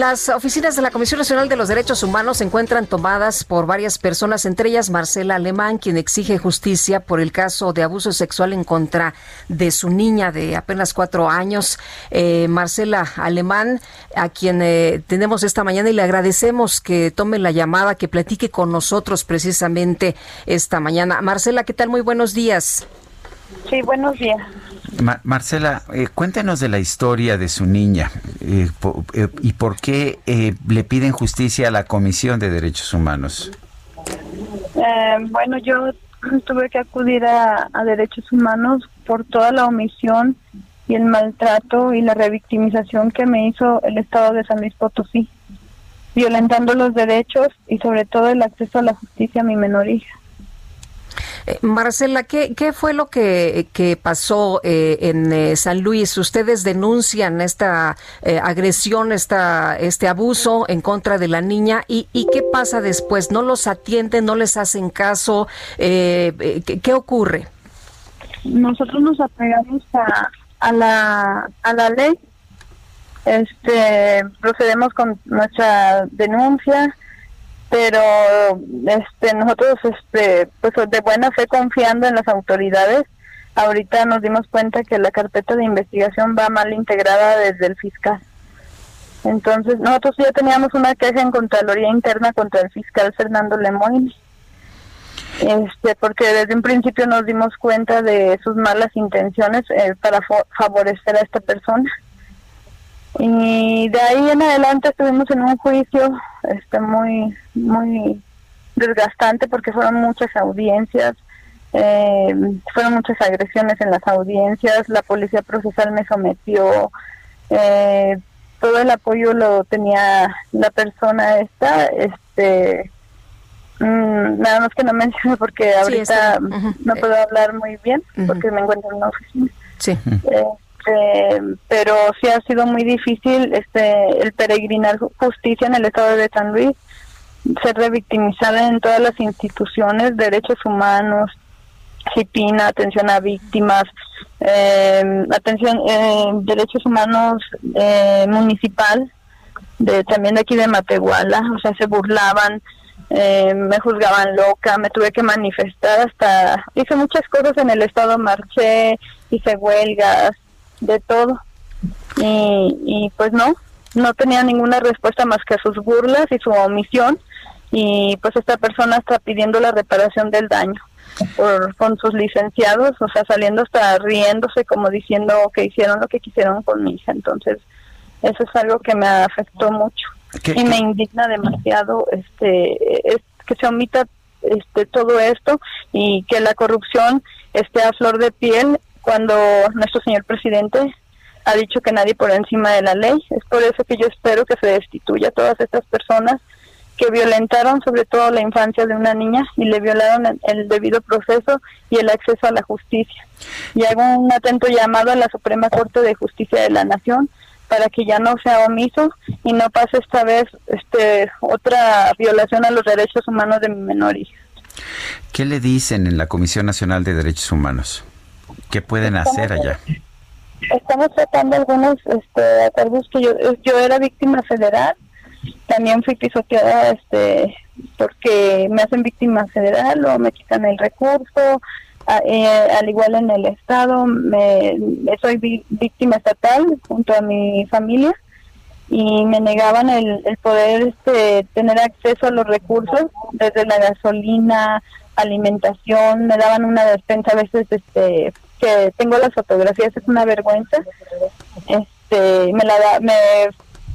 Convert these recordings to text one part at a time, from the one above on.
Las oficinas de la Comisión Nacional de los Derechos Humanos se encuentran tomadas por varias personas, entre ellas Marcela Alemán, quien exige justicia por el caso de abuso sexual en contra de su niña de apenas cuatro años. Eh, Marcela Alemán, a quien eh, tenemos esta mañana y le agradecemos que tome la llamada, que platique con nosotros precisamente esta mañana. Marcela, ¿qué tal? Muy buenos días. Sí, buenos días. Marcela, eh, cuéntenos de la historia de su niña eh, eh, y por qué le piden justicia a la Comisión de Derechos Humanos. bueno, yo tuve que acudir a, Derechos Humanos por toda la omisión y el maltrato y la revictimización que me hizo el Estado de San Luis Potosí, violentando los derechos y sobre todo el acceso a la justicia a mi menor hija. Eh, Marcela, ¿qué, ¿qué, fue lo que, pasó eh, en eh, San Luis? Ustedes denuncian esta agresión, esta, este abuso en contra de la niña y, y, qué pasa después? ¿No los atienden, no les hacen caso? ¿qué, ¿qué, ocurre? Nosotros nos apegamos a, a, la, a la ley, este, procedemos con nuestra denuncia pero este nosotros este pues de buena fe confiando en las autoridades ahorita nos dimos cuenta que la carpeta de investigación va mal integrada desde el fiscal. Entonces nosotros ya teníamos una queja en contraloría interna contra el fiscal Fernando Lemoyne. Este porque desde un principio nos dimos cuenta de sus malas intenciones eh, para favorecer a esta persona y de ahí en adelante estuvimos en un juicio este muy muy desgastante porque fueron muchas audiencias eh, fueron muchas agresiones en las audiencias la policía procesal me sometió eh, todo el apoyo lo tenía la persona esta este mm, nada más que no menciono porque ahorita no puedo hablar muy bien porque me encuentro en una oficina. Sí. Eh, este, pero sí ha sido muy difícil este el peregrinar justicia en el estado de San Luis, ser revictimizada en todas las instituciones, derechos humanos, CIPINA, atención a víctimas, eh, atención, eh, derechos humanos eh, municipal, de también de aquí de Matehuala, o sea, se burlaban, eh, me juzgaban loca, me tuve que manifestar hasta, hice muchas cosas en el estado, marché, hice huelgas, de todo. Y, y pues no, no tenía ninguna respuesta más que a sus burlas y su omisión. Y pues esta persona está pidiendo la reparación del daño por, con sus licenciados, o sea, saliendo hasta riéndose como diciendo que hicieron lo que quisieron con mi hija. Entonces, eso es algo que me afectó mucho y me indigna demasiado este es, que se omita este todo esto y que la corrupción esté a flor de piel cuando nuestro señor presidente ha dicho que nadie por encima de la ley. Es por eso que yo espero que se destituya a todas estas personas que violentaron sobre todo la infancia de una niña y le violaron el debido proceso y el acceso a la justicia. Y hago un atento llamado a la Suprema Corte de Justicia de la Nación para que ya no sea omiso y no pase esta vez este otra violación a los derechos humanos de mi menor hija. ¿Qué le dicen en la Comisión Nacional de Derechos Humanos? ¿Qué pueden hacer allá? Estamos tratando algunos este, que yo, yo era víctima federal, también fui pisoteada este, porque me hacen víctima federal o me quitan el recurso, eh, al igual en el estado, me, soy víctima estatal junto a mi familia y me negaban el, el poder este, tener acceso a los recursos desde la gasolina, alimentación, me daban una despensa a veces este que tengo las fotografías, es una vergüenza. Este, me la me,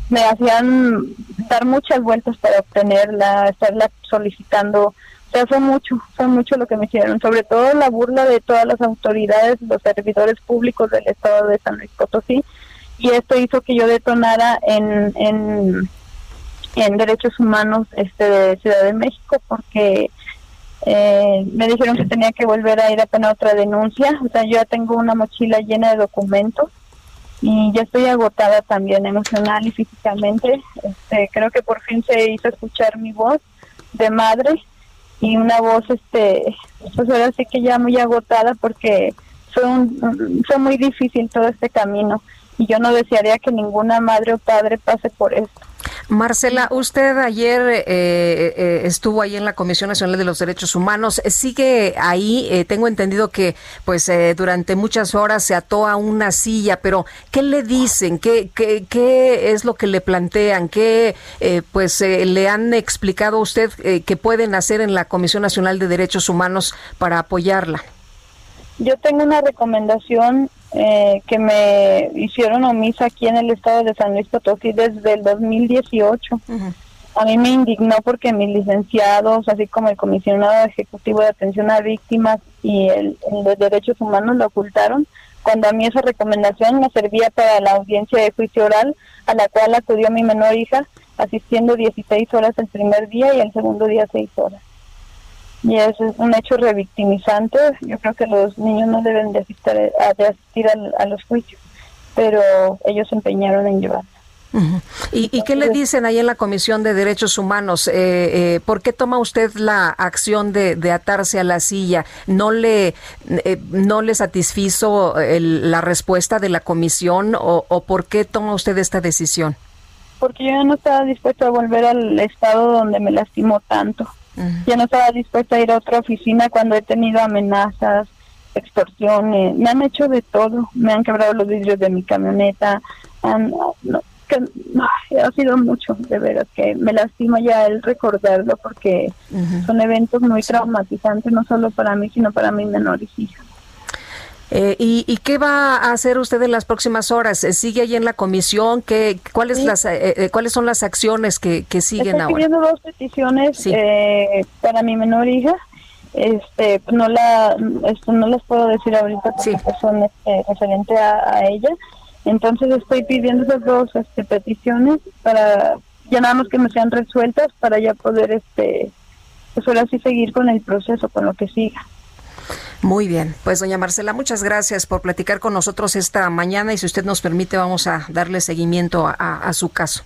me hacían dar muchas vueltas para obtenerla, estarla solicitando. O sea, fue mucho, fue mucho lo que me hicieron, sobre todo la burla de todas las autoridades, los servidores públicos del estado de San Luis Potosí, y esto hizo que yo detonara en, en, en derechos humanos este de Ciudad de México, porque eh, me dijeron que tenía que volver a ir a poner otra denuncia. O sea, yo ya tengo una mochila llena de documentos y ya estoy agotada también emocional y físicamente. Este, creo que por fin se hizo escuchar mi voz de madre y una voz, este, pues ahora sí que ya muy agotada porque fue, un, fue muy difícil todo este camino y yo no desearía que ninguna madre o padre pase por esto. Marcela, usted ayer eh, eh, estuvo ahí en la Comisión Nacional de los Derechos Humanos. ¿Sigue ahí? Eh, tengo entendido que pues durante muchas horas se ató a una silla, pero ¿qué le dicen? ¿Qué, qué, qué es lo que le plantean? ¿Qué pues le han explicado a usted que pueden hacer en la Comisión Nacional de Derechos Humanos para apoyarla? Yo tengo una recomendación eh, que me hicieron omisa aquí en el estado de San Luis Potosí desde el 2018. A mí me indignó porque mis licenciados, así como el comisionado ejecutivo de atención a víctimas y el, de derechos humanos lo ocultaron, cuando a mí esa recomendación me servía para la audiencia de juicio oral a la cual acudió mi menor hija, asistiendo 16 horas el primer día y el segundo día 6 horas y es un hecho revictimizante. Yo creo que los niños no deben de asistir, a, de asistir a, los juicios, pero ellos se empeñaron en llevar. ¿Y, qué le dicen ahí en la Comisión de Derechos Humanos? Eh, eh, ¿Por qué toma usted la acción de, atarse a la silla? ¿No le, eh, no le satisfizo la respuesta de la comisión o, o por qué toma usted esta decisión? Porque yo no estaba dispuesto a volver al estado donde me lastimó tanto. Ya no estaba dispuesta a ir a otra oficina cuando he tenido amenazas, extorsiones, me han hecho de todo, me han quebrado los vidrios de mi camioneta, han, que, ha sido mucho, de veras, que me lastima ya el recordarlo porque son eventos muy traumatizantes, no solo para mí, sino para mis menores hijas. Eh, y, qué va a hacer usted en las próximas horas? Eh, ¿Sigue ahí en la comisión? ¿Qué, cuáles, las, eh, ¿Cuáles son las acciones que, que siguen Estoy ahora? dos peticiones para mi menor hija. Este, no la, esto no las puedo decir ahorita porque pues, son este, referente a, ella. Entonces estoy pidiendo esas dos este, peticiones para ya nada más que me sean resueltas para ya poder, este, pues ahora sí seguir con el proceso, con lo que siga. Muy bien, pues doña Marcela, muchas gracias por platicar con nosotros esta mañana y si usted nos permite vamos a darle seguimiento a, su caso.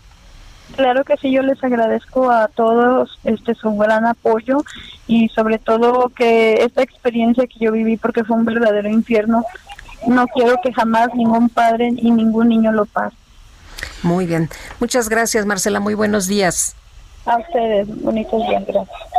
Claro que sí, yo les agradezco a todos este su gran apoyo y sobre todo que esta experiencia que yo viví porque fue un verdadero infierno, no quiero que jamás ningún padre y ningún niño lo pase. Muy bien, muchas gracias Marcela, muy buenos días. A ustedes, bonitos días, gracias.